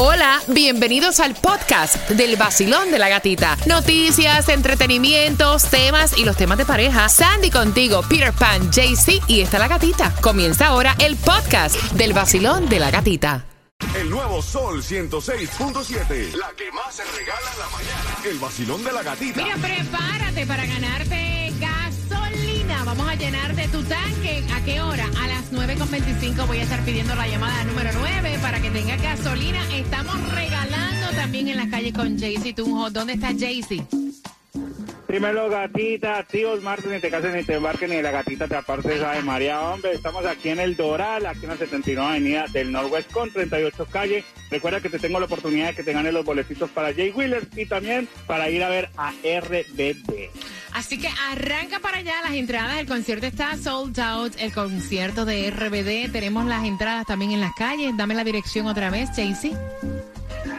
Hola, bienvenidos al podcast del vacilón de la gatita. Noticias, entretenimientos, temas y los temas de pareja. Sandy contigo, Peter Pan, JC y está la gatita. Comienza ahora el podcast del vacilón de la gatita. El nuevo Sol 106.7. La que más se regala en la mañana. El vacilón de la gatita. Mira, prepárate para ganarte. Vamos a llenarte tu tanque. ¿A qué hora? A las 9.25 voy a estar pidiendo la llamada número 9 para que tenga gasolina. Estamos regalando también en las calles con Jaycee Tunjo. ¿Dónde está Jaycee? Primero, gatita, tíos Martín, ni te cases ni te embarques, ni la gatita te apartes de María, hombre. Estamos aquí en el Doral, aquí en la 79 Avenida del Norwest con 38 calles. Recuerda que te tengo la oportunidad de que te ganes los boletitos para Jay Wheeler y también para ir a ver a RBD. Así que arranca para allá las entradas. El concierto está sold out. El concierto de RBD. Tenemos las entradas también en las calles. Dame la dirección otra vez, Jaycee.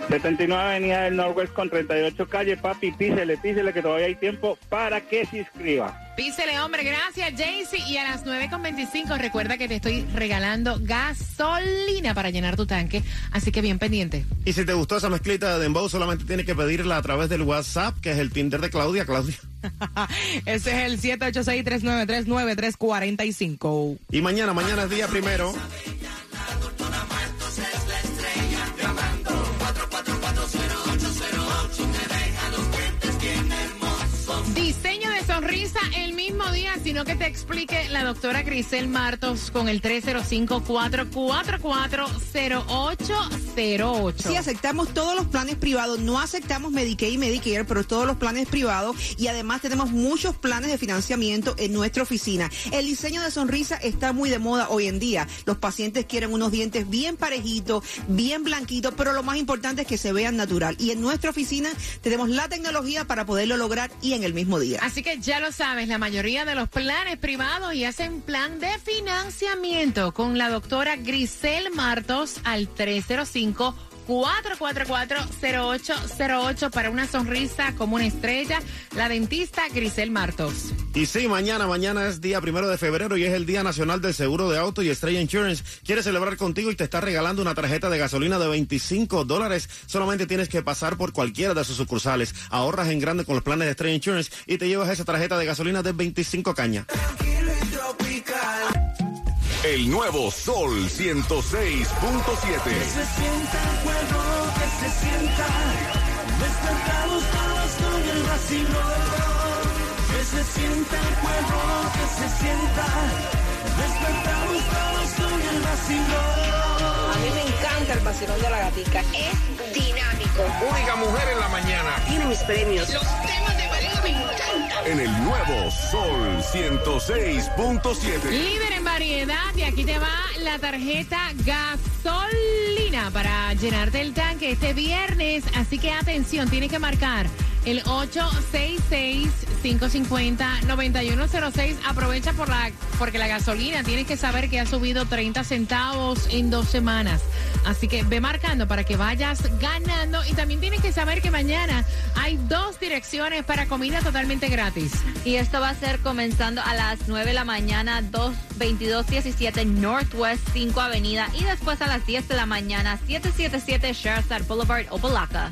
79 Avenida del Norwest con 38 calles, papi, písele, písele que todavía hay tiempo para que se inscriba. Písele, hombre, gracias, Jaycee. Y a las 9.25 recuerda que te estoy regalando gasolina para llenar tu tanque, así que bien pendiente. Y si te gustó esa mezclita de Dembow, solamente tienes que pedirla a través del WhatsApp, que es el Tinder de Claudia. Claudia. Ese es el 786-393-9345. Y mañana, mañana es día primero. Sonrisa el mismo día, sino que te explique la doctora Grisel Martos con el 305-444-0808. Sí, aceptamos todos los planes privados, no aceptamos Medicaid y Medicare, pero todos los planes privados y además tenemos muchos planes de financiamiento en nuestra oficina. El diseño de sonrisa está muy de moda hoy en día. Los pacientes quieren unos dientes bien parejitos, bien blanquitos, pero lo más importante es que se vean natural. Y en nuestra oficina tenemos la tecnología para poderlo lograr y en el mismo día. Así que ya lo sabes, la mayoría de los planes privados y hacen plan de financiamiento con la doctora Grisel Martos al 305 444-0808 para una sonrisa como una estrella. La dentista Grisel Martos. Y sí, mañana, mañana es día primero de febrero y es el Día Nacional del Seguro de Auto y Estrella Insurance. Quiere celebrar contigo y te está regalando una tarjeta de gasolina de 25 dólares. Solamente tienes que pasar por cualquiera de sus sucursales. Ahorras en grande con los planes de Estrella Insurance y te llevas esa tarjeta de gasolina de 25 cañas. El nuevo Sol 106.7. Que se sienta el juego, que se sienta. Despertamos todos con el vacilón. Que se sienta el juego, que se sienta. Despertamos todos con el vacilón. A mí me encanta el vacilón de la gatica. Es dinámico. Única mujer en la mañana. Tiene mis premios. Los temas de. En el nuevo Sol 106.7. Líder en variedad y aquí te va la tarjeta gasolina para llenarte el tanque este viernes. Así que atención, tienes que marcar el 866-550-9106. Aprovecha por la, porque la gasolina tienes que saber que ha subido 30 centavos en dos semanas. Así que ve marcando para que vayas ganando. Y también tienes que saber que mañana hay dos direcciones para comida totalmente gratis. Y esto va a ser comenzando a las 9 de la mañana, 22217 Northwest 5 Avenida. Y después a las 10 de la mañana, 777 Sherazad Boulevard, Opalaca.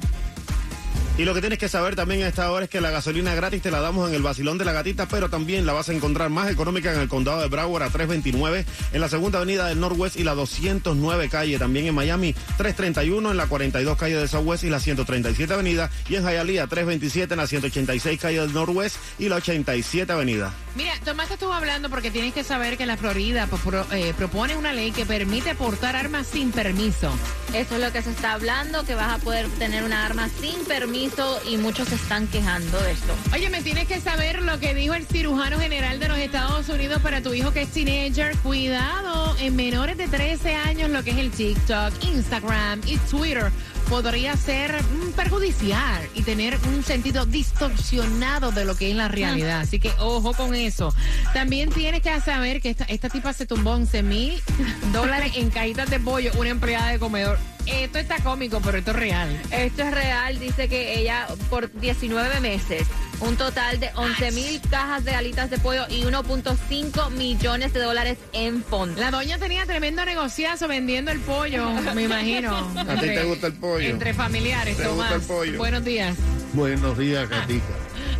Y lo que tienes que saber también a esta hora es que la gasolina gratis te la damos en el vacilón de la gatita, pero también la vas a encontrar más económica en el condado de Broward a 329, en la segunda avenida del Northwest y la 209 calle, también en Miami 331, en la 42 calle del Southwest y la 137 avenida, y en Hialeah 327 en la 186 calle del Northwest y la 87 avenida. Mira, Tomás te estuvo hablando porque tienes que saber que la Florida pues, pro- eh, propone una ley que permite portar armas sin permiso. Eso es lo que se está hablando, que vas a poder tener una arma sin permiso y muchos se están quejando de esto. Oye, me tienes que saber lo que dijo el cirujano general de los Estados Unidos para tu hijo que es teenager. Cuidado, en menores de 13 años, lo que es el TikTok, Instagram y Twitter podría ser mm, perjudicial y tener un sentido distorsionado de lo que es la realidad. Así que ojo con eso. También tienes que saber que esta, esta tipa se tumbó 11 mil dólares en cajitas de pollo, una empleada de comedor. Esto está cómico, pero esto es real. Esto es real, dice que ella por 19 meses, un total de 11 mil cajas de alitas de pollo y 1.5 millones de dólares en fondos. La doña tenía tremendo negociazo vendiendo el pollo, me imagino. ¿A ti te gusta el pollo? Pollo. entre familiares, gusta Tomás. el pollo. Buenos días. Buenos días, Gatica.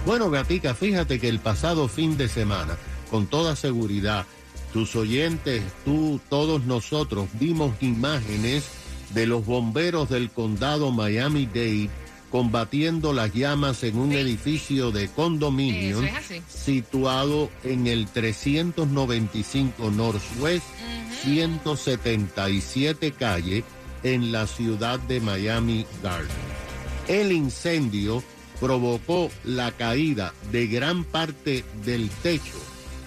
Bueno, Gatica, fíjate que el pasado fin de semana, con toda seguridad, tus oyentes, tú, todos nosotros vimos imágenes de los bomberos del condado Miami-Dade combatiendo las llamas en un Sí. edificio de condominio Eso es así. situado en el 395 Northwest 177 calle en la ciudad de Miami Gardens. El incendio provocó la caída de gran parte del techo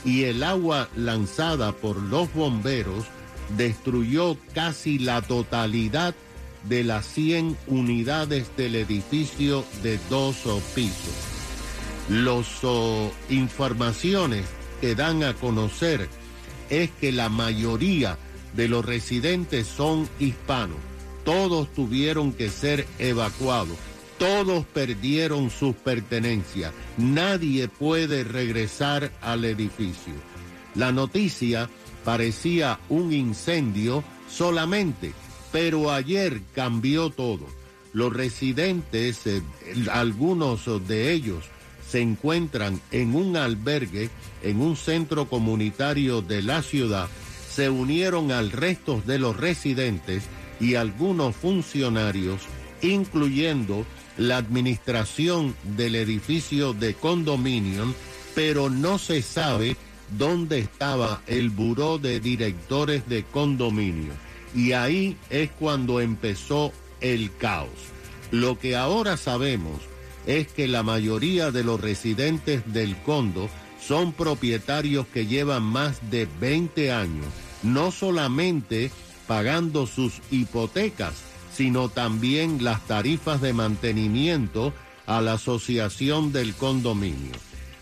y el agua lanzada por los bomberos destruyó casi la totalidad de las 100 unidades del edificio de dos oh, pisos. Las informaciones que dan a conocer es que la mayoría de los residentes son hispanos. Todos tuvieron que ser evacuados. Todos perdieron sus pertenencias. Nadie puede regresar al edificio. La noticia parecía un incendio solamente, pero ayer cambió todo. Los residentes, eh, algunos de ellos, se encuentran en un albergue, en un centro comunitario de la ciudad, se unieron al resto de los residentes y algunos funcionarios, incluyendo la administración del edificio de condominio, pero no se sabe dónde estaba el buró de directores de condominio. Y ahí es cuando empezó el caos. Lo que ahora sabemos es que la mayoría de los residentes del condo son propietarios que llevan más de 20 años, no solamente pagando sus hipotecas, sino también las tarifas de mantenimiento a la asociación del condominio.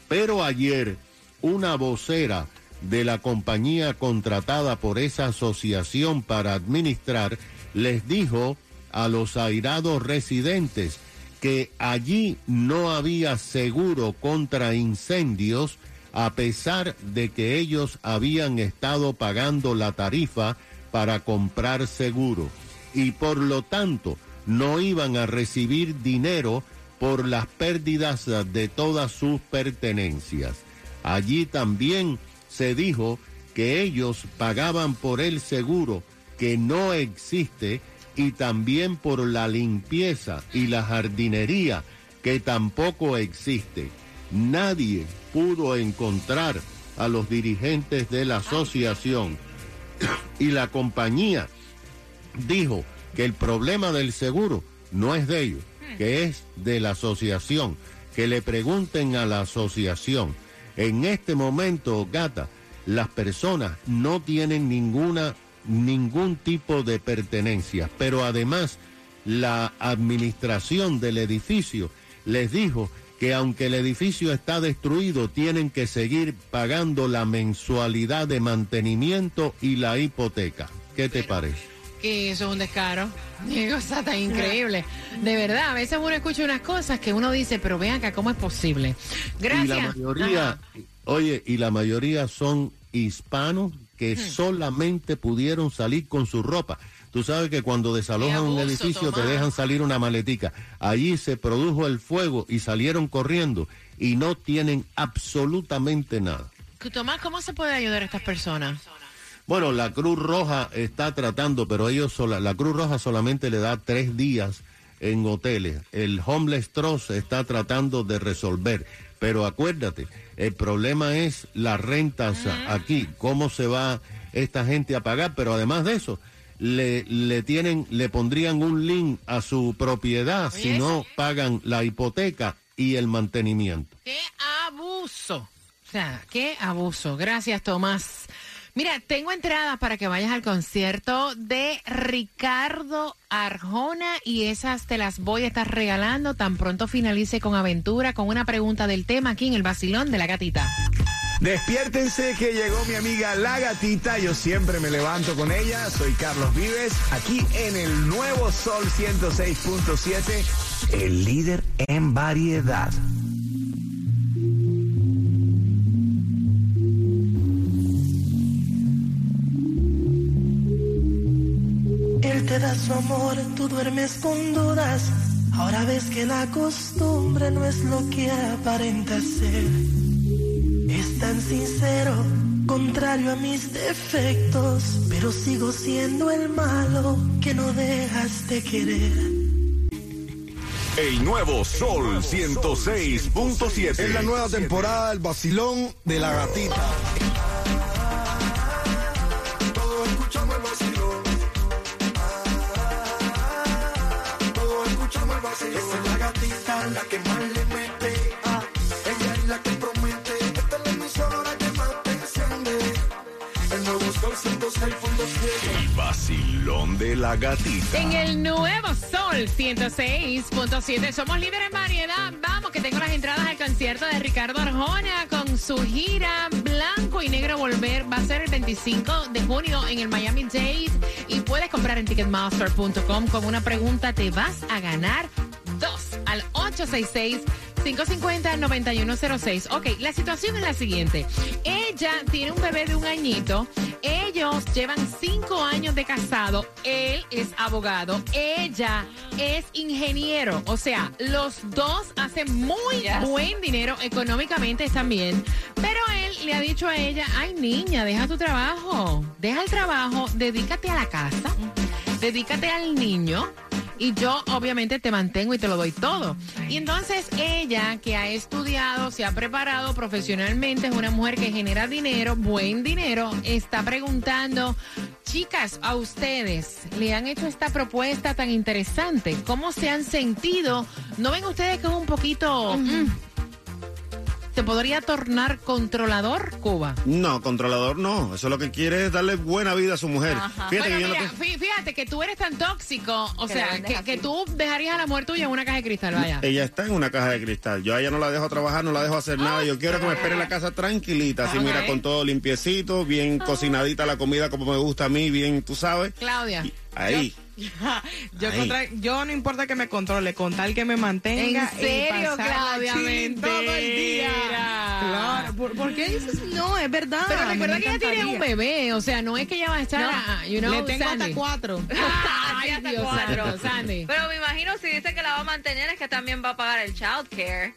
Pero ayer, una vocera de la compañía contratada por esa asociación para administrar les dijo a los airados residentes que allí no había seguro contra incendios a pesar de que ellos habían estado pagando la tarifa para comprar seguro y por lo tanto no iban a recibir dinero por las pérdidas de todas sus pertenencias. Allí también se dijo que ellos pagaban por el seguro que no existe y también por la limpieza y la jardinería que tampoco existe. Nadie pudo encontrar a los dirigentes de la asociación y la compañía dijo que el problema del seguro no es de ellos, que es de la asociación. Que le pregunten a la asociación. En este momento, gata, las personas no tienen ninguna ningún tipo de pertenencia, pero además la administración del edificio les dijo que aunque el edificio está destruido, tienen que seguir pagando la mensualidad de mantenimiento y la hipoteca. ¿Qué te parece? Que eso es un descaro. Qué cosa tan increíble. De verdad, a veces uno escucha unas cosas que uno dice, pero vean acá, ¿cómo es posible? Gracias. Y la mayoría, Ajá. oye, y la mayoría son hispanos que solamente pudieron salir con su ropa. Tú sabes que cuando desalojan un edificio te dejan salir una maletica. Allí se produjo el fuego y salieron corriendo y no tienen absolutamente nada. Tomás, ¿cómo se puede ayudar a estas personas? Bueno, la Cruz Roja está tratando, pero ellos sola, la Cruz Roja solamente le da tres días en hoteles. El Homeless Trust está tratando de resolver. Pero acuérdate, el problema es las rentas aquí, cómo se va esta gente a pagar, pero además de eso, le, le tienen, le pondrían un link a su propiedad Oye, si no pagan la hipoteca y el mantenimiento. ¡Qué abuso! O sea, qué abuso. Gracias, Tomás. Mira, tengo entradas para que vayas al concierto de Ricardo Arjona y esas te las voy a estar regalando tan pronto finalice con aventura con una pregunta del tema aquí en el Basilón de la Gatita. Despiértense que llegó mi amiga La Gatita. Yo siempre me levanto con ella. Soy Carlos Vives, aquí en el nuevo Sol 106.7, el líder en variedad. Su amor, tú duermes con dudas. Ahora ves que la costumbre no es lo que aparenta ser. Es tan sincero, contrario a mis defectos, pero sigo siendo el malo que no dejas de querer. El nuevo Sol 106.7. Es la nueva temporada del vacilón de la gatita. El vacilón de la gatita. En el nuevo Sol 106.7 somos líderes en variedad. Vamos, que tengo las entradas al concierto de Ricardo Arjona con su gira Blanco y Negro Volver. Va a ser el 25 de junio en el Miami Dade y puedes comprar en ticketmaster.com con una pregunta. Te vas a ganar dos al 866. 550-9106. Ok, la situación es la siguiente. Ella tiene un bebé de un añito. Ellos llevan cinco años de casado. Él es abogado. Ella es ingeniero. O sea, los dos hacen muy buen dinero económicamente también. Pero él le ha dicho a ella, ay niña, deja tu trabajo. Deja el trabajo, dedícate a la casa. Dedícate al niño y yo obviamente te mantengo y te lo doy todo. Y entonces ella que ha estudiado, se ha preparado profesionalmente, es una mujer que genera dinero, buen dinero, está preguntando, chicas, a ustedes le han hecho esta propuesta tan interesante, ¿cómo se han sentido? ¿No ven ustedes que es un poquito... ¿Se podría tornar controlador, Cuba? No, controlador no. Eso lo que quiere es darle buena vida a su mujer. Fíjate Bueno, que no mira, te- fí- fíjate que tú eres tan tóxico, o Que sea, que, tú dejarías a la mujer tuya en una caja de cristal, vaya. Ella está en una caja de cristal. Yo a ella no la dejo trabajar, no la dejo hacer nada. Yo quiero que me espere en la casa tranquilita, así Ok. mira, con todo limpiecito, bien cocinadita la comida como me gusta a mí, bien, tú sabes. Claudia. Ahí. Yo, Contra- yo no importa que me controle, con tal que me mantenga. ¿En serio, Claudia? todo el día. Claro. ¿Por, por qué dices no? Es verdad. Pero recuerda que ella tiene un bebé, o sea, no es que ella va a estar, No. you know, Le tengo Sandy. hasta cuatro. Ay, hasta Dios cuatro. santo, Sandy. Pero me imagino si dice que la va a mantener es que también va a pagar el child care.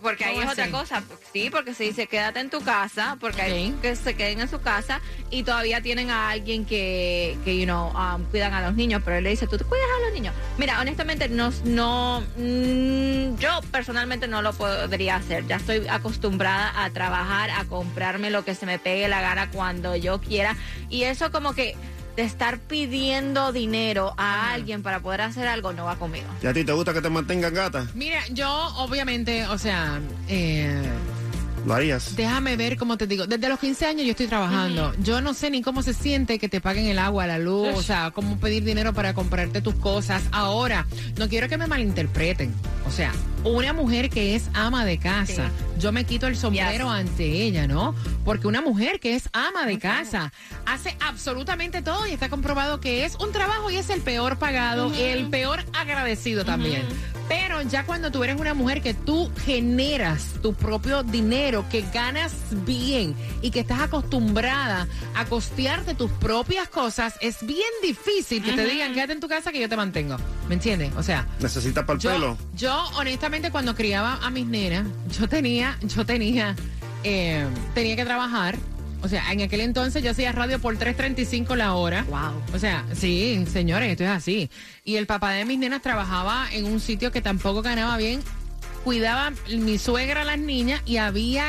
Porque ahí ¿Cómo es otra cosa. Sí, porque se dice quédate en tu casa, porque hay que se queden en su casa y todavía tienen a alguien que, que you know, um, cuidan a los niños, pero él le dice, tú te cuidas a los niños. Mira, honestamente, no, no, mm, yo personalmente no lo podría hacer. Ya estoy acostumbrada a trabajar, a comprarme lo que se me pegue la gana cuando yo quiera. Y eso como que de estar pidiendo dinero a alguien para poder hacer algo no va conmigo. ¿Y a ti te gusta que te mantengan gata? Mira, yo obviamente, o sea, eh, Lo harías. déjame ver cómo te digo. Desde los 15 años yo estoy trabajando. Yo no sé ni cómo se siente que te paguen el agua, la luz, o sea, cómo pedir dinero para comprarte tus cosas. Ahora, no quiero que me malinterpreten. O sea, una mujer que es ama de casa, yo me quito el sombrero ante ella, ¿no? Porque una mujer que es ama de casa hace absolutamente todo y está comprobado que es un trabajo y es el peor pagado, el peor agradecido también. Pero ya cuando tú eres una mujer que tú generas tu propio dinero, que ganas bien y que estás acostumbrada a costearte tus propias cosas, es bien difícil que te digan quédate en tu casa que yo te mantengo. ¿Me entiendes? O sea, ¿Necesitas para el yo, pelo? yo, honestamente, cuando criaba a mis nenas, yo tenía, yo tenía, eh, tenía que trabajar. O sea, en aquel entonces yo hacía radio por 3.35 la hora. Wow. O sea, sí, señores, esto es así. Y el papá de mis nenas trabajaba en un sitio que tampoco ganaba bien. Cuidaba mi suegra a las niñas y había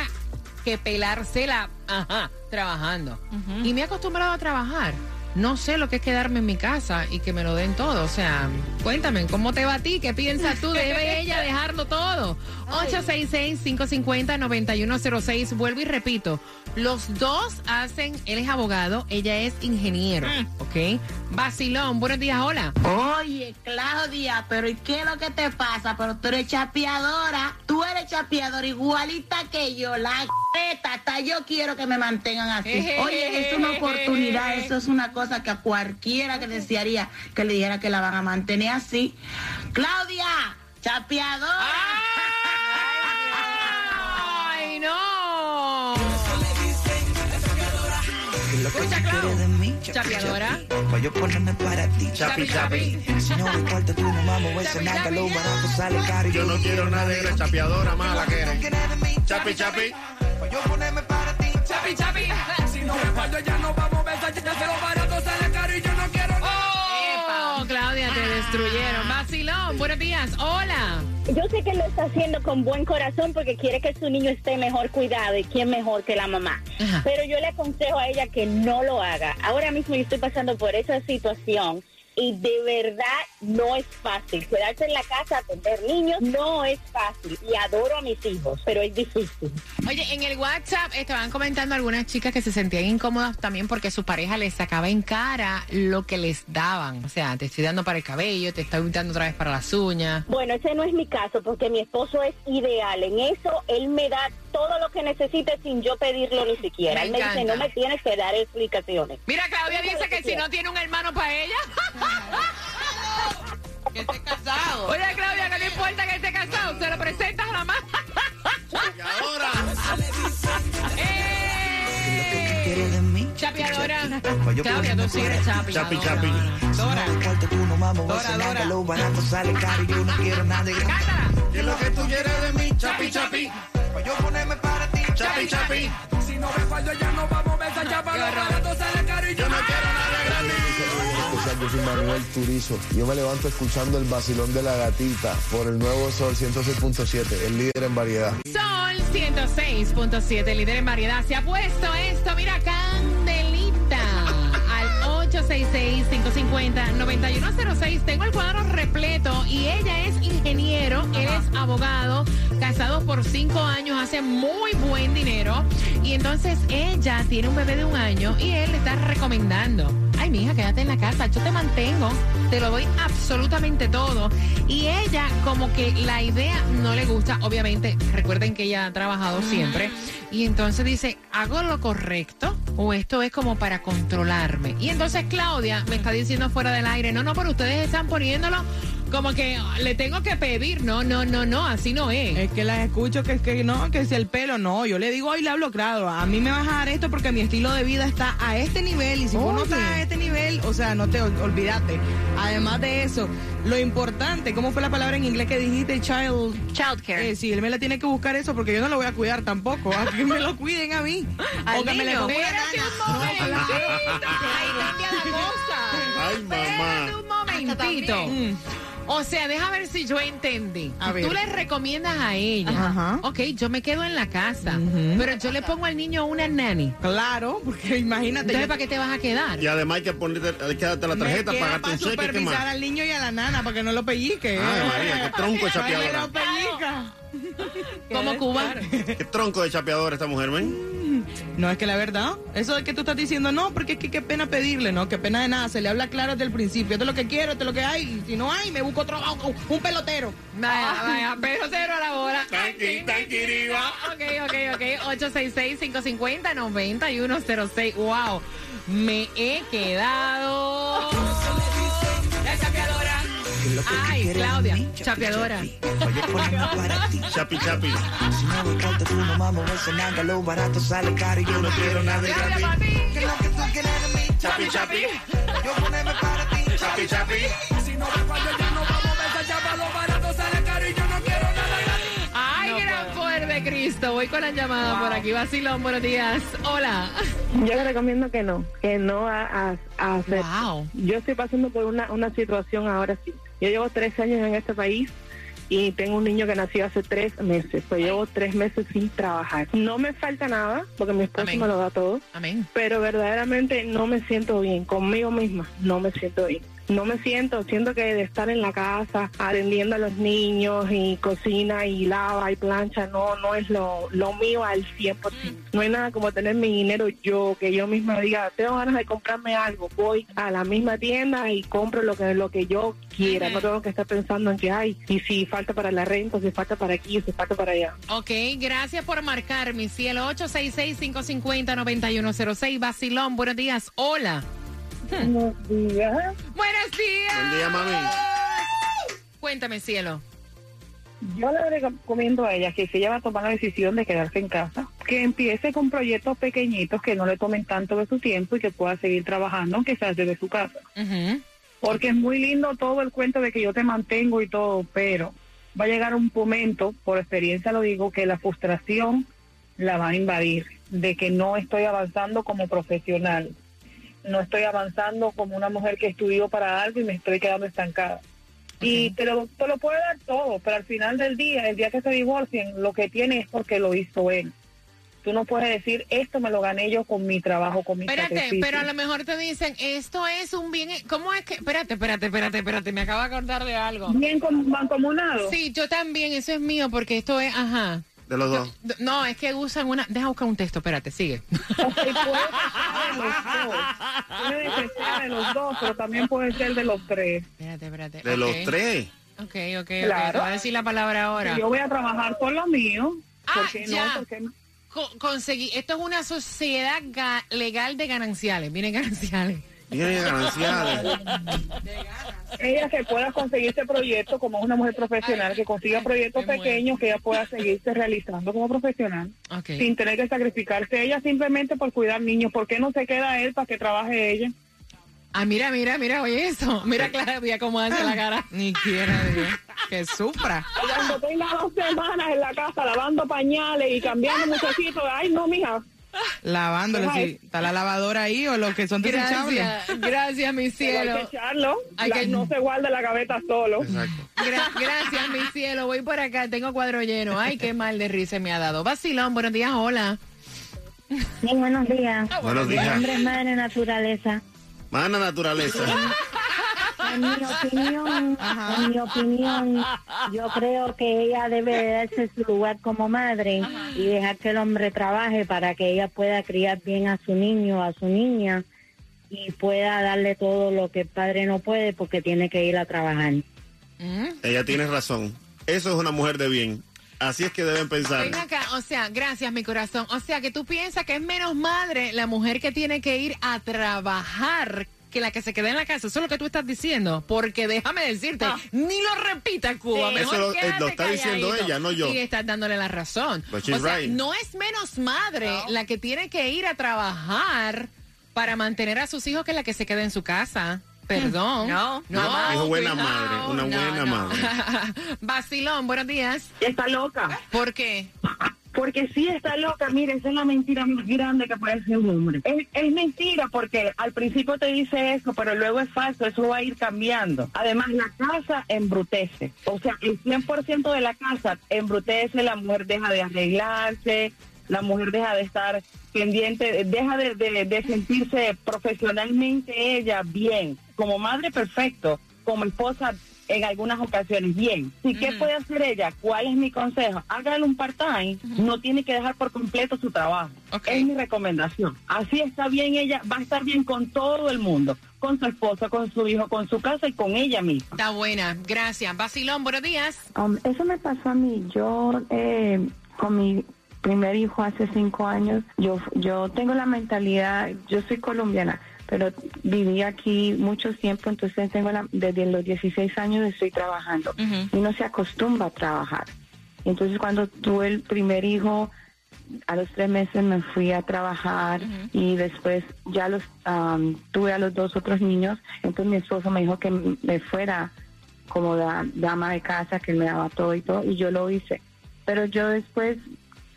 que pelársela, ajá, trabajando. Y me he acostumbrado a trabajar. No sé lo que es quedarme en mi casa y que me lo den todo. O sea, cuéntame, ¿cómo te va a ti? ¿Qué piensas tú? ¿Debe ella dejarlo todo? 866-550-9106. Vuelvo y repito. Los dos hacen, él es abogado, ella es ingeniero. ¿Ok? Basilón, buenos días, hola. Oye, Claudia, pero ¿y qué es lo que te pasa? Pero tú eres chapeadora. Tú eres chapeadora igualita que yo. La neta, hasta yo quiero que me mantengan así. Oye, es una oportunidad. Eso es una cosa que a cualquiera que desearía que le dijera que la van a mantener así. Claudia, chapeadora. ¡Ay, no! Escucha, Clau. Chapeadora. Pa' yo ponerme para ti. Chapi, chapi. Si no me importa tu mamá, me voy a cenar que lo barato sale caro. Yo no quiero nada de la chapeadora mala que eres. Chapi, chapi. Pa' yo ponerme para ti. Chapi, chapi. Si no respaldo ya no vamos a besar, ya que lo barato sale caro y yo no quiero Oh, Claudia, te destruyeron. Días. Hola. Yo sé que lo está haciendo con buen corazón porque quiere que su niño esté mejor cuidado y quién mejor que la mamá. Ajá. Pero yo le aconsejo a ella que no lo haga. Ahora mismo yo estoy pasando por esa situación y de verdad no es fácil. Quedarse en la casa, atender niños, no es fácil. Y adoro a mis hijos, pero es difícil. Oye, en el WhatsApp estaban comentando algunas chicas que se sentían incómodas también porque su pareja les sacaba en cara lo que les daban. O sea, te estoy dando para el cabello, te estoy dando otra vez para las uñas. Bueno, ese no es mi caso porque mi esposo es ideal. En eso él me da todo lo que necesite sin yo pedirlo ni siquiera. Me él me dice, encanta. no me tienes que dar explicaciones. Mira, Claudia dice lo que si no tiene un hermano para ella. Que esté casado. Oye, Claudia, que no importa que esté casado, se lo presentas a la mamá. Ahora. ¡Eh! quiere de mí. Chapeadora. Pa' yo Claudia, tú sí eres chapi. Chapi, chapi. Voy a Dora, Dora. que lo barato sale caro y yo no quiero nada de gratis. Cántala. ¿Qué es lo que tú quieres de mí? Chapi, chapi. Pa' yo ponerme para ti. Chapi, chapi. Si no respaldo ya no vamos a besar, ya para lo barato sale caro y yo no quiero nada de gratis. especial, yo soy Manuel Turizo. Yo me levanto escuchando el vacilón de la gatita por el nuevo Sol 106.7, el líder en variedad. Sol 106.7, líder en variedad. Se ha puesto esto, mira, Candelita. Al 866-550-9106. Tengo el cuadro repleto y ella es ingeniero, él es abogado, casados por cinco años, hace muy buen dinero. Y entonces ella tiene un bebé de un año y él le está recomendando. Ay, mija, quédate en la casa, yo te mantengo, te lo doy absolutamente todo. Y ella, como que la idea no le gusta, obviamente, recuerden que ella ha trabajado siempre. Y entonces dice, ¿hago lo correcto o esto es como para controlarme? Y entonces Claudia me está diciendo fuera del aire, no, no, pero ustedes están poniéndolo como que ah, le tengo que pedir. No, no, no, no, así no es. Es que las escucho que es que no, que es el pelo, no. Yo le digo y le hablo claro. A mí me vas a dar esto porque mi estilo de vida está a este nivel. Y si vos no estás a este nivel, o sea, no te ol- olvídate. Además de eso, lo importante, ¿cómo fue la palabra en inglés que dijiste? Child. Childcare. Eh, sí, él me la tiene que buscar eso porque yo no lo voy a cuidar tampoco. A que me lo cuiden a mí. Al o que me le niño. ponga una Espérate nana. un momentito. Ahí cambia la cosa. Ay, mamá. Espérate un momentito. O sea, deja ver si yo entendí. A ver. Tú le recomiendas a ella. Ajá. Ok, yo me quedo en la casa. Ujú. Pero yo le pongo al niño una nani. Claro, porque imagínate. Entonces, yo- ¿para qué te vas a quedar? Y además hay que ponerte, hay que darte la tarjeta, me pagarte para un cheque, ¿qué supervisar al niño y a la nana para que no lo pellique. Ay, María, qué tronco de Ay, Como Cuba. Qué tronco de chapeadora esta mujer, ven. No, es que la verdad, eso de que tú estás diciendo, no, porque es que qué pena pedirle, no, qué pena de nada, se le habla claro desde el principio, esto es lo que quiero, esto es lo que hay, si no hay, me busco otro, un pelotero. Vaya, vaya, pero cero a la hora. Tanqui, tanqui, riva. Ok, ok, ok. 866-550-9106. Wow. Me he quedado. Ay, Claudia, chapeadora. Chapi, chapi. Si no me importa tu mamá, me voy a cenar que lo barato sale caro y yo no quiero nada de gratis. papi. ¿Qué es lo que tú quieres de mí? Chapi, chapi. Yo ponerme para ti. Chapi, chapi. Si no me fallo ya no vamos a besar, ya para lo barato sale caro y yo no quiero nada de gratis. Ay, gran poder de Cristo. Voy con la llamada por aquí. Vacilón, buenos días. Hola. Yo le recomiendo que no, que no a, a- a hacer. Wow. Yo estoy pasando por una, una situación ahora sí. Yo llevo tres años en este país y tengo un niño que nació hace tres meses. Pues llevo tres meses sin trabajar. No me falta nada porque mi esposo Amén. me lo da todo, Amén. pero verdaderamente no me siento bien conmigo misma. No me siento bien. No me siento, siento que de estar en la casa atendiendo a los niños y cocina y lava y plancha, no no es lo, lo mío al 100%. No hay nada como tener mi dinero yo, que yo misma diga, tengo ganas de comprarme algo, voy a la misma tienda y compro lo que lo que yo quiera, no tengo que estar pensando en que hay, y si falta para la renta, si falta para aquí, si falta para allá. Ok, gracias por marcar, mi cielo. 866-550-9106. Vacilón, buenos días. Hola. Buenos días. Buenos días. Buen día, mami. Cuéntame, cielo. Yo le recomiendo a ella que si ella va a tomar la decisión de quedarse en casa, que empiece con proyectos pequeñitos que no le tomen tanto de su tiempo y que pueda seguir trabajando, aunque sea desde su casa. Porque es muy lindo todo el cuento de que yo te mantengo y todo, pero va a llegar un momento, por experiencia lo digo, que la frustración la va a invadir, de que no estoy avanzando como profesional, no estoy avanzando como una mujer que estudió para algo y me estoy quedando estancada. Y te lo, te lo puede dar todo, pero al final del día, el día que se divorcien, lo que tiene es porque lo hizo él. Tú no puedes decir, esto me lo gané yo con mi trabajo, con mi Espérate, sacrificio. pero a lo mejor te dicen, esto es un bien, ¿cómo es que? Espérate, espérate, espérate, espérate, me acabo de acordar de algo. ¿Bien com- mancomunado? Sí, yo también, eso es mío, porque esto es, ajá. De los dos. No, es que usan una, deja buscar un texto, espérate, sigue. Puede que sea de los dos, pero también puede ser de los tres. Espérate, espérate. De los tres. Ok, ok. Claro. Te voy a decir la palabra ahora. Yo voy a trabajar por lo mío, Ah, ¿por qué ya. no? ¿Por qué no? Co- conseguí, esto es una sociedad ga- legal de gananciales, viene gananciales. Ella que pueda conseguir este proyecto como una mujer profesional, que consiga proyectos pequeños, que ella pueda seguirse realizando como profesional, sin tener que sacrificarse ella simplemente por cuidar niños. ¿Por qué no se queda él para que trabaje ella? Ah, mira, mira, mira, oye eso. Mira Claudia cómo hace la cara. Ni quiera Dios. Que sufra. Cuando tenga dos semanas en la casa lavando pañales y cambiando muchachitos, ay no, mija. Lavándole, Deja sí. ¿Está la lavadora ahí o los que son desechables? Gracias, gracias, mi Pero cielo. Hay que echarlo. Hay La- que- No se guarda la gaveta solo. Gra- gracias, mi cielo. Voy por acá, tengo cuadro lleno. Ay, qué mal de risa me ha dado. Vacilón, buenos días, hola. Sí, buenos días. Buenos días. Mi nombre es Madre Naturaleza. Mana naturaleza. En mi opinión, en mi opinión, yo creo que ella debe de darse su lugar como madre y dejar que el hombre trabaje para que ella pueda criar bien a su niño, a su niña y pueda darle todo lo que el padre no puede porque tiene que ir a trabajar. Ella tiene razón. Eso es una mujer de bien. Así es que deben pensar. Ven acá, o sea, gracias, mi corazón. O sea, que tú piensas que es menos madre la mujer que tiene que ir a trabajar que la que se queda en la casa. Eso es lo que tú estás diciendo. Porque déjame decirte, ni lo repita, Cuba. Sí. Mejor Eso lo- eh, quédate lo está diciendo ella, no yo. Y estás dándole la razón. But she's o sea, right. no es menos madre la que tiene que ir a trabajar para mantener a sus hijos que la que se queda en su casa. Perdón. No, no. Dijo buena cuidado. madre, una No, buena no. madre. Vacilón, buenos días. Está loca. ¿Por qué? Porque sí está loca, mire, esa es la mentira más grande que puede ser un hombre. Es, mentira porque al principio te dice eso, pero luego es falso, eso va a ir cambiando. Además, la casa embrutece. O sea, el 100% de la casa embrutece, la mujer deja de arreglarse, la mujer deja de estar pendiente, deja de, de- de sentirse profesionalmente ella bien. Como madre, perfecto. Como esposa, en algunas ocasiones, bien. ¿Y qué puede hacer ella? ¿Cuál es mi consejo? Hágale un part-time. No tiene que dejar por completo su trabajo. Es mi recomendación. Así está bien ella, va a estar bien con todo el mundo. Con su esposa, con su hijo, con su casa y con ella misma. Está buena, gracias. Vacilón, buenos días. Um, eso me pasó a mí. Yo, eh, con mi primer hijo hace cinco años, yo, yo tengo la mentalidad, yo soy colombiana, pero viví aquí mucho tiempo, entonces tengo la, desde los 16 años estoy trabajando y no se acostumbra a trabajar. Entonces cuando tuve el primer hijo, a los tres meses me fui a trabajar y después ya los um, tuve a los dos otros niños, entonces mi esposo me dijo que me fuera como da- dama de casa, que él me daba todo y todo, y yo lo hice. Pero yo después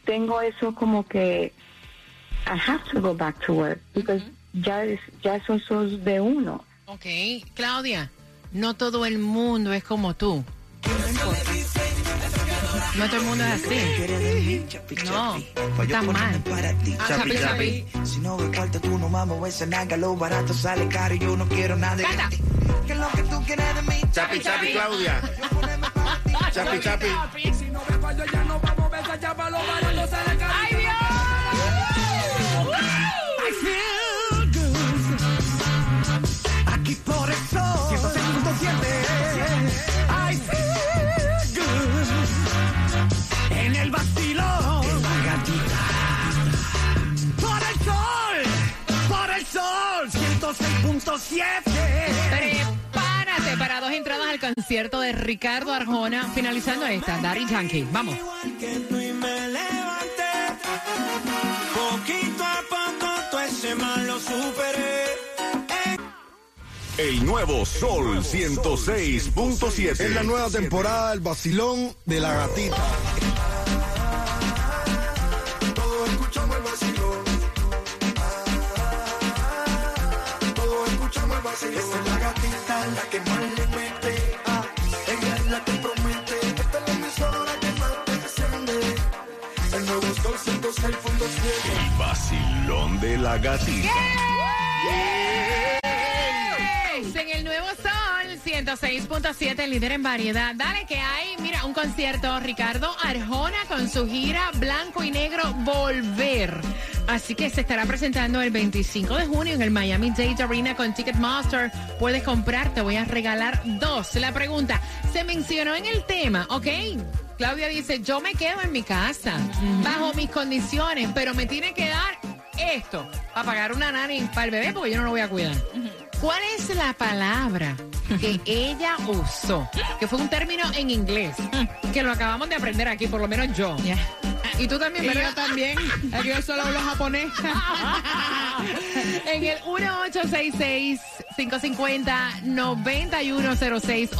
tengo eso como que I have to go back to work, because ya, es, ya eso, es de uno. Ok, Claudia, no todo el mundo es como tú. No todo el mundo es así. No, está mal. Ah, chapi, chapi. Si no cuarto, tú no mames esa naga, lo barato sale caro y yo no quiero nada de gratis. ¿Qué es lo que tú quieres de mí? Chapi, chapi, Claudia. Chapi, chapi. Si no ves cuarto, ya no vamos a ver allá para lo barato sale caro. concierto de Ricardo Arjona, finalizando esta, Daddy Yankee. Vamos. El nuevo Sol 106.7. Es la nueva temporada del vacilón de la gatita. Esa es la gatita, la que más le ella es la que promete. Esta es la emisora que más te enciende. El nuevo Sol 106.7. El vacilón de la gatita. Es En el nuevo Sol 106.7, líder en variedad. Dale que hay, mira, un concierto. Ricardo Arjona con su gira Blanco y Negro Volver. Así que se estará presentando el 25 de junio en el Miami Dade Arena con Ticketmaster. Puedes comprar, te voy a regalar dos. La pregunta, se mencionó en el tema, ¿ok? Claudia dice, yo me quedo en mi casa, bajo mis condiciones, pero me tiene que dar esto para pagar una nani para el bebé porque yo no lo voy a cuidar. ¿Cuál es la palabra que ella usó? Que fue un término en inglés, que lo acabamos de aprender aquí, por lo menos yo. Y tú también, Y ¿verdad? yo también. Que yo solo hablo japonés. en el 1866-550-9106.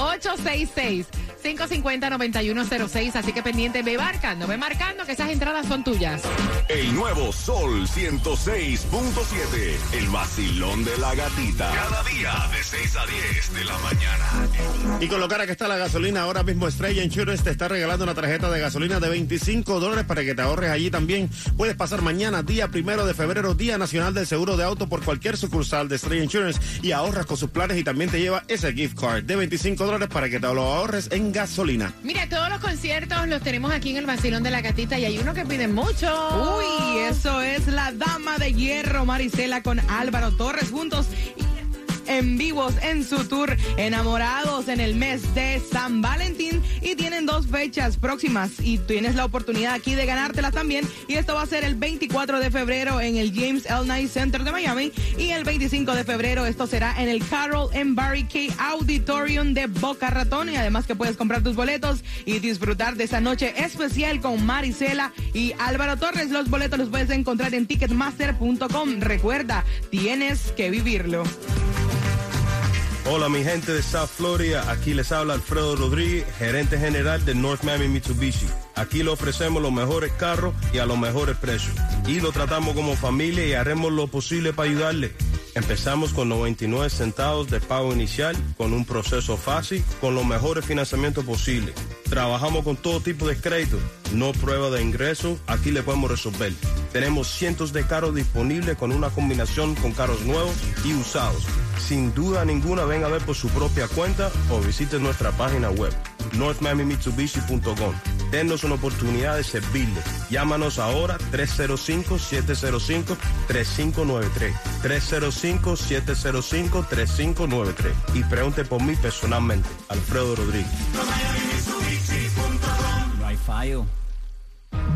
866-550-9106. Así que pendiente, ve marcando, ve marcando que esas entradas son tuyas. El nuevo Sol 106.7. El vacilón de la gatita. Cada día de 6 a 10 de la mañana. Y con lo cara que está la gasolina, ahora mismo Estrella Insurance te está regalando una tarjeta de gasolina de 25 dólares para que te ahorres allí también. Puedes pasar mañana, día primero de febrero, Día Nacional del Seguro de Auto por cualquier sucursal de Estrella Insurance y ahorras con sus planes y también te lleva ese gift card de 25 dólares para que te lo ahorres en gasolina. Mira, todos los conciertos los tenemos aquí en el Vacilón de la Gatita y hay uno que pide mucho. Uy, eso es la dama de hierro, Marisela, con Álvaro Torres juntos. En vivos en su tour Enamorados en el mes de San Valentín y tienen dos fechas próximas y tienes la oportunidad aquí de ganártelas también y esto va a ser el 24 de febrero en el James L. Knight Center de Miami y el 25 de febrero esto será en el Carroll and Barry K Auditorium de Boca Ratón y además que puedes comprar tus boletos y disfrutar de esa noche especial con Marisela y Álvaro Torres. Los boletos los puedes encontrar en ticketmaster.com. Recuerda, tienes que vivirlo. Hola mi gente de South Florida, aquí les habla Alfredo Rodríguez, gerente general de North Miami Mitsubishi. Aquí le ofrecemos los mejores carros y a los mejores precios. Y lo tratamos como familia y haremos lo posible para ayudarle. Empezamos con 99 centavos de pago inicial, con un proceso fácil, con los mejores financiamientos posibles. Trabajamos con todo tipo de crédito, no prueba de ingreso, aquí le podemos resolver. Tenemos cientos de carros disponibles con una combinación con carros nuevos y usados. Sin duda ninguna, ven a ver por su propia cuenta o visite nuestra página web, northmiamimitsubishi.com. Denos una oportunidad de servirle. Llámanos ahora 305-705-3593. 305-705-3593. Y pregunte por mí personalmente, Alfredo Rodríguez. No hay fallo.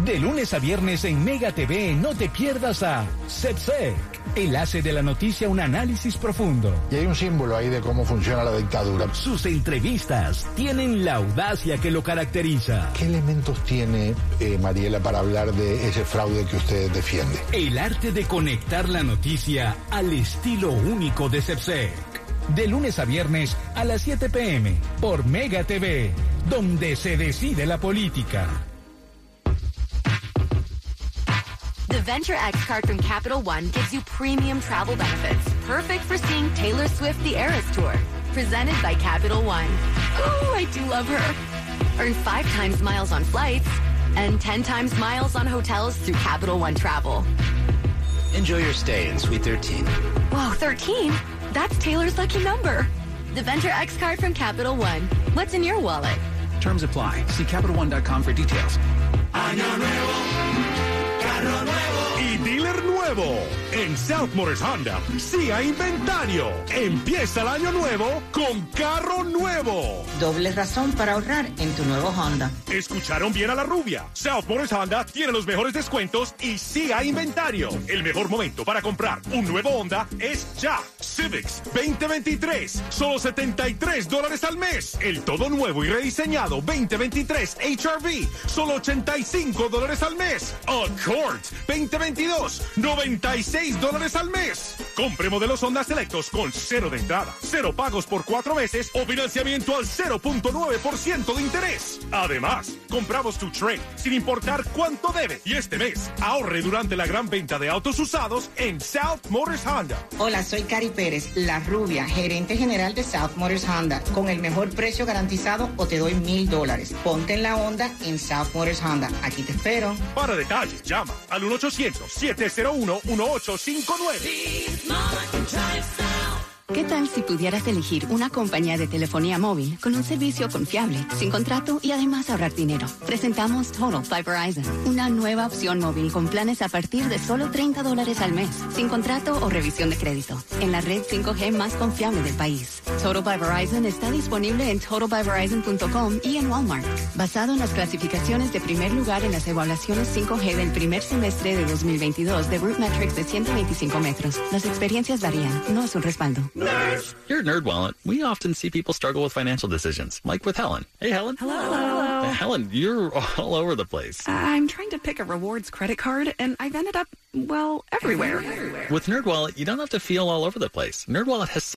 De lunes a viernes en Mega TV no te pierdas a CEPSEC, el hace de la noticia un análisis profundo. Y hay un símbolo ahí de cómo funciona la dictadura. Sus entrevistas tienen la audacia que lo caracteriza. ¿Qué elementos tiene eh, Mariela para hablar de ese fraude que usted defiende? El arte de conectar la noticia al estilo único de CEPSEC. De lunes a viernes a las 7 pm por Mega TV, donde se decide la política. The Venture X card from Capital One gives you premium travel benefits, perfect for seeing Taylor Swift the Eras Tour. Presented by Capital One. Ooh, I do love her. Earn five times miles on flights and 10 times miles on hotels through Capital One Travel. Enjoy your stay in Suite 13. Whoa, 13? That's Taylor's lucky number. The Venture X card from Capital One. What's in your wallet? Terms apply. See CapitalOne.com for details. Carro nuevo. Nuevo. En South Motors Honda, sí hay inventario. Empieza el año nuevo con carro nuevo. Doble razón para ahorrar en tu nuevo Honda. Escucharon bien a la rubia. South Motors Honda tiene los mejores descuentos y sí hay inventario. El mejor momento para comprar un nuevo Honda es ya. Civics 2023, solo 73 dólares al mes. El todo nuevo y rediseñado 2023 HRV, solo 85 dólares al mes. Accord 2022, 96 dólares al mes. Compre modelos Honda Selectos con cero de entrada, cero pagos por cuatro meses o financiamiento al 0.9% de interés. Además, compramos tu trade sin importar cuánto debe. Y este mes, ahorre durante la gran venta de autos usados en South Motors Honda. Hola, soy Cari Pérez, la rubia, gerente general de South Motors Honda. Con el mejor precio garantizado o te doy mil dólares. Ponte en la onda en South Motors Honda. Aquí te espero. Para detalles, llama al 1-800-701-1859. ¿Qué tal si pudieras elegir una compañía de telefonía móvil con un servicio confiable, sin contrato y además ahorrar dinero? Presentamos Total by Verizon, una nueva opción móvil con planes a partir de solo 30 dólares al mes, sin contrato o revisión de crédito, en la red 5G más confiable del país. Total by Verizon está disponible en totalbyverizon.com y en Walmart. Basado en las clasificaciones de primer lugar en las evaluaciones 5G del primer semestre de 2022 de Root Metrics de 125 metros. Las experiencias varían, no es un respaldo. Here at NerdWallet, we often see people struggle with financial decisions, like with Helen. Hey, Helen. Hello. Hello. Helen, you're all over the place. I'm trying to pick a rewards credit card, and I've ended up, well, everywhere. With NerdWallet, you don't have to feel all over the place. NerdWallet has